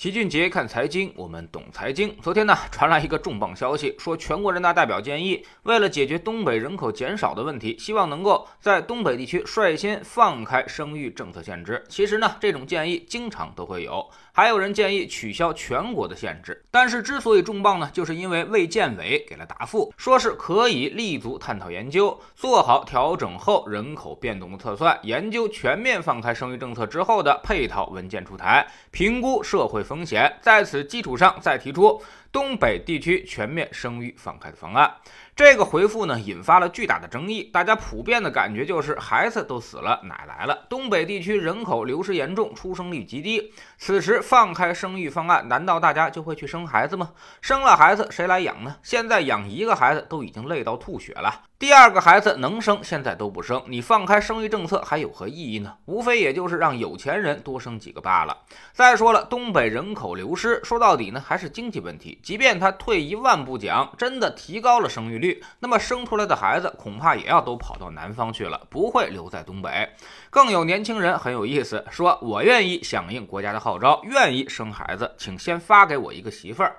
齐俊杰看财经，我们懂财经。昨天呢，传来一个重磅消息，说全国人大代表建议，为了解决东北人口减少的问题，希望能够在东北地区率先放开生育政策限制。其实呢，这种建议经常都会有，还有人建议取消全国的限制。但是之所以重磅呢，就是因为卫健委给了答复，说是可以立足探讨研究，做好调整后人口变动的测算，研究全面放开生育政策之后的配套文件出台，评估社会。风险，在此基础上再提出。东北地区全面生育放开的方案。这个回复呢，引发了巨大的争议。大家普遍的感觉就是孩子都死了，奶来了。东北地区人口流失严重，出生率极低。此时放开生育方案，难道大家就会去生孩子吗？生了孩子谁来养呢？现在养一个孩子都已经累到吐血了。第二个孩子能生，现在都不生，你放开生育政策还有何意义呢？无非也就是让有钱人多生几个罢了。再说了，东北人口流失，说到底呢还是经济问题。即便他退一万步讲，真的提高了生育率，那么生出来的孩子恐怕也要都跑到南方去了，不会留在东北。更有年轻人很有意思，说我愿意响应国家的号召，愿意生孩子，请先发给我一个媳妇儿。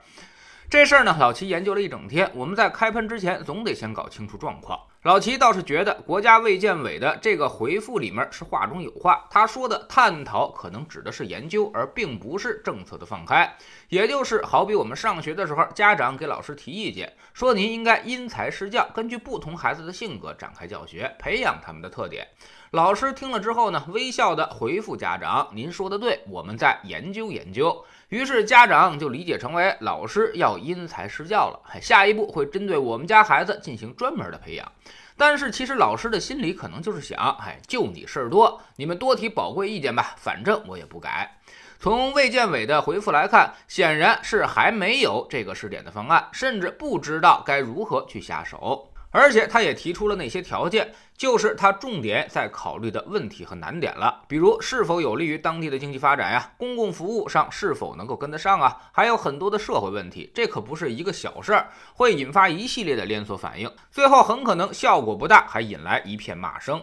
这事儿呢，老齐研究了一整天。我们在开喷之前，总得先搞清楚状况。老齐倒是觉得国家卫健委的这个回复里面是话中有话，他说的探讨可能指的是研究，而并不是政策的放开。也就是好比我们上学的时候，家长给老师提意见，说您应该因材施教，根据不同孩子的性格展开教学，培养他们的特点。老师听了之后呢，微笑的回复家长：“您说的对，我们再研究研究。”于是家长就理解成为老师要因材施教了，下一步会针对我们家孩子进行专门的培养。但是其实老师的心里可能就是想，哎，就你事儿多，你们多提宝贵意见吧，反正我也不改。从卫健委的回复来看，显然是还没有这个试点的方案，甚至不知道该如何去下手。而且他也提出了那些条件，就是他重点在考虑的问题和难点了，比如是否有利于当地的经济发展呀，公共服务上是否能够跟得上啊，还有很多的社会问题，这可不是一个小事儿，会引发一系列的连锁反应，最后很可能效果不大，还引来一片骂声。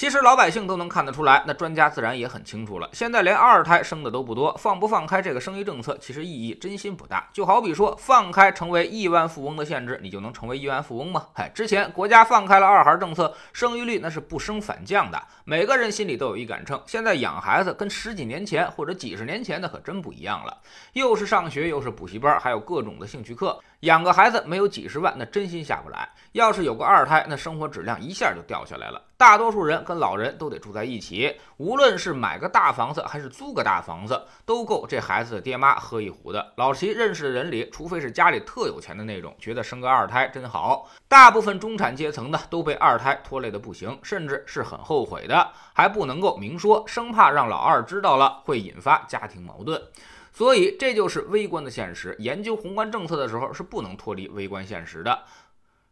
其实老百姓都能看得出来，那专家自然也很清楚了。现在连二胎生的都不多，放不放开这个生育政策，其实意义真心不大。就好比说，放开成为亿万富翁的限制，你就能成为亿万富翁吗？嗨，之前国家放开了二孩政策，生育率那是不升反降的，每个人心里都有一杆秤。现在养孩子跟十几年前或者几十年前的可真不一样了，又是上学，又是补习班，还有各种的兴趣课。养个孩子没有几十万，那真心下不来。要是有个二胎，那生活质量一下就掉下来了。大多数人跟老人都得住在一起，无论是买个大房子还是租个大房子，都够这孩子的爹妈喝一壶的。老齐认识的人里，除非是家里特有钱的那种，觉得生个二胎真好。大部分中产阶层呢，都被二胎拖累的不行，甚至是很后悔的，还不能够明说，生怕让老二知道了会引发家庭矛盾。所以，这就是微观的现实。研究宏观政策的时候，是不能脱离微观现实的。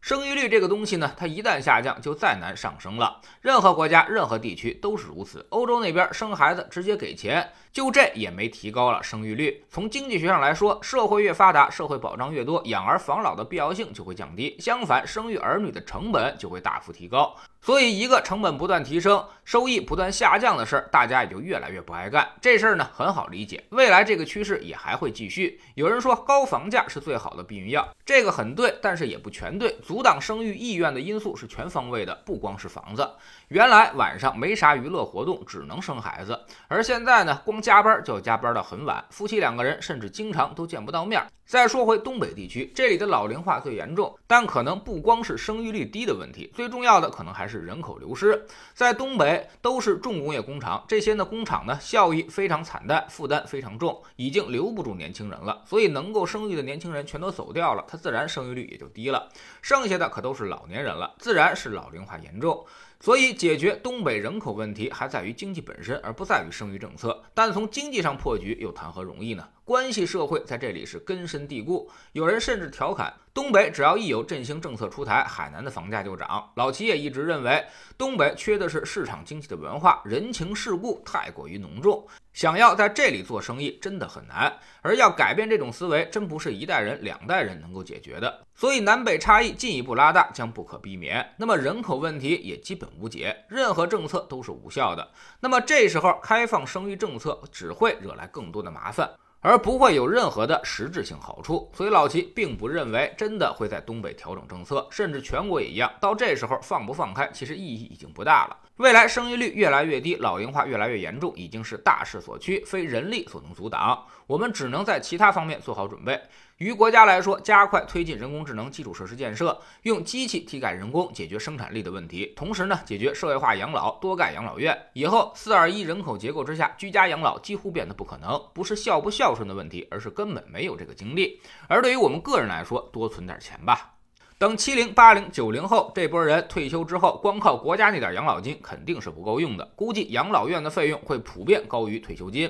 生育率这个东西呢，它一旦下降，就再难上升了。任何国家、任何地区都是如此。欧洲那边生孩子直接给钱，就这也没提高了生育率。从经济学上来说，社会越发达，社会保障越多，养儿防老的必要性就会降低。相反，生育儿女的成本就会大幅提高。所以，一个成本不断提升、收益不断下降的事儿，大家也就越来越不爱干。这事儿呢，很好理解，未来这个趋势也还会继续。有人说高房价是最好的避孕药，这个很对，但是也不全对。阻挡生育意愿的因素是全方位的，不光是房子。原来晚上没啥娱乐活动，只能生孩子，而现在呢，光加班就要加班到很晚，夫妻两个人甚至经常都见不到面。再说回东北地区，这里的老龄化最严重，但可能不光是生育率低的问题，最重要的可能还是人口流失。在东北都是重工业工厂，这些呢工厂呢效益非常惨淡，负担非常重，已经留不住年轻人了。所以能够生育的年轻人全都走掉了，他自然生育率也就低了。剩下的可都是老年人了，自然是老龄化严重。所以，解决东北人口问题还在于经济本身，而不在于生育政策。但从经济上破局，又谈何容易呢？关系社会在这里是根深蒂固。有人甚至调侃，东北只要一有振兴政策出台，海南的房价就涨。老齐也一直认为，东北缺的是市场经济的文化，人情世故太过于浓重。想要在这里做生意真的很难，而要改变这种思维，真不是一代人、两代人能够解决的。所以南北差异进一步拉大将不可避免，那么人口问题也基本无解，任何政策都是无效的。那么这时候开放生育政策只会惹来更多的麻烦。而不会有任何的实质性好处。所以老齐并不认为真的会在东北调整政策，甚至全国也一样。到这时候放不放开，其实意义已经不大了。未来生育率越来越低，老龄化越来越严重，已经是大势所趋，非人力所能阻挡。我们只能在其他方面做好准备。于国家来说，加快推进人工智能基础设施建设，用机器替代人工，解决生产力的问题。同时呢，解决社会化养老，多盖养老院。以后四二一人口结构之下，居家养老几乎变得不可能。不是孝不孝顺的问题，而是根本没有这个精力。而对于我们个人来说，多存点钱吧。等七零、八零、九零后这波人退休之后，光靠国家那点养老金肯定是不够用的。估计养老院的费用会普遍高于退休金。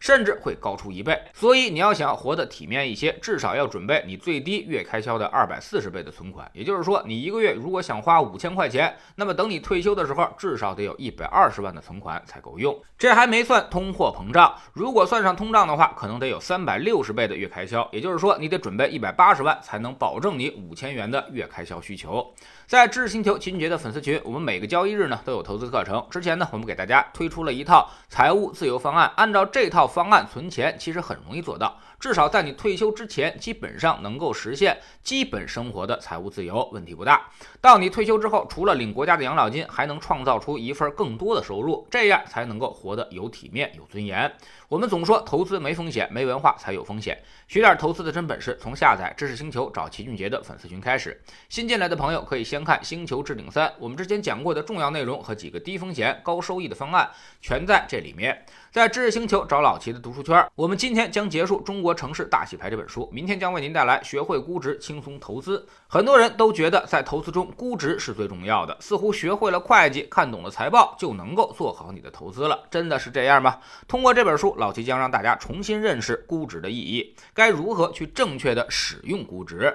甚至会高出一倍，所以你要想活得体面一些，至少要准备你最低月开销的二百四十倍的存款。也就是说，你一个月如果想花五千块钱，那么等你退休的时候，至少得有一百二十万的存款才够用。这还没算通货膨胀，如果算上通胀的话，可能得有三百六十倍的月开销。也就是说，你得准备一百八十万才能保证你五千元的月开销需求。在知识星球秦俊杰的粉丝群，我们每个交易日呢都有投资课程。之前呢，我们给大家推出了一套财务自由方案，按照这套。方案存钱其实很容易做到，至少在你退休之前，基本上能够实现基本生活的财务自由，问题不大。到你退休之后，除了领国家的养老金，还能创造出一份更多的收入，这样才能够活得有体面、有尊严。我们总说投资没风险，没文化才有风险。学点投资的真本事，从下载知识星球找齐俊杰的粉丝群开始。新进来的朋友可以先看《星球置顶三》，我们之前讲过的重要内容和几个低风险高收益的方案，全在这里面。在知识星球找老齐的读书圈，我们今天将结束《中国国城市大洗牌》这本书，明天将为您带来《学会估值，轻松投资》。很多人都觉得在投资中估值是最重要的，似乎学会了会计，看懂了财报，就能够做好你的投资了。真的是这样吗？通过这本书，老齐将让大家重新认识估值的意义，该如何去正确的使用估值。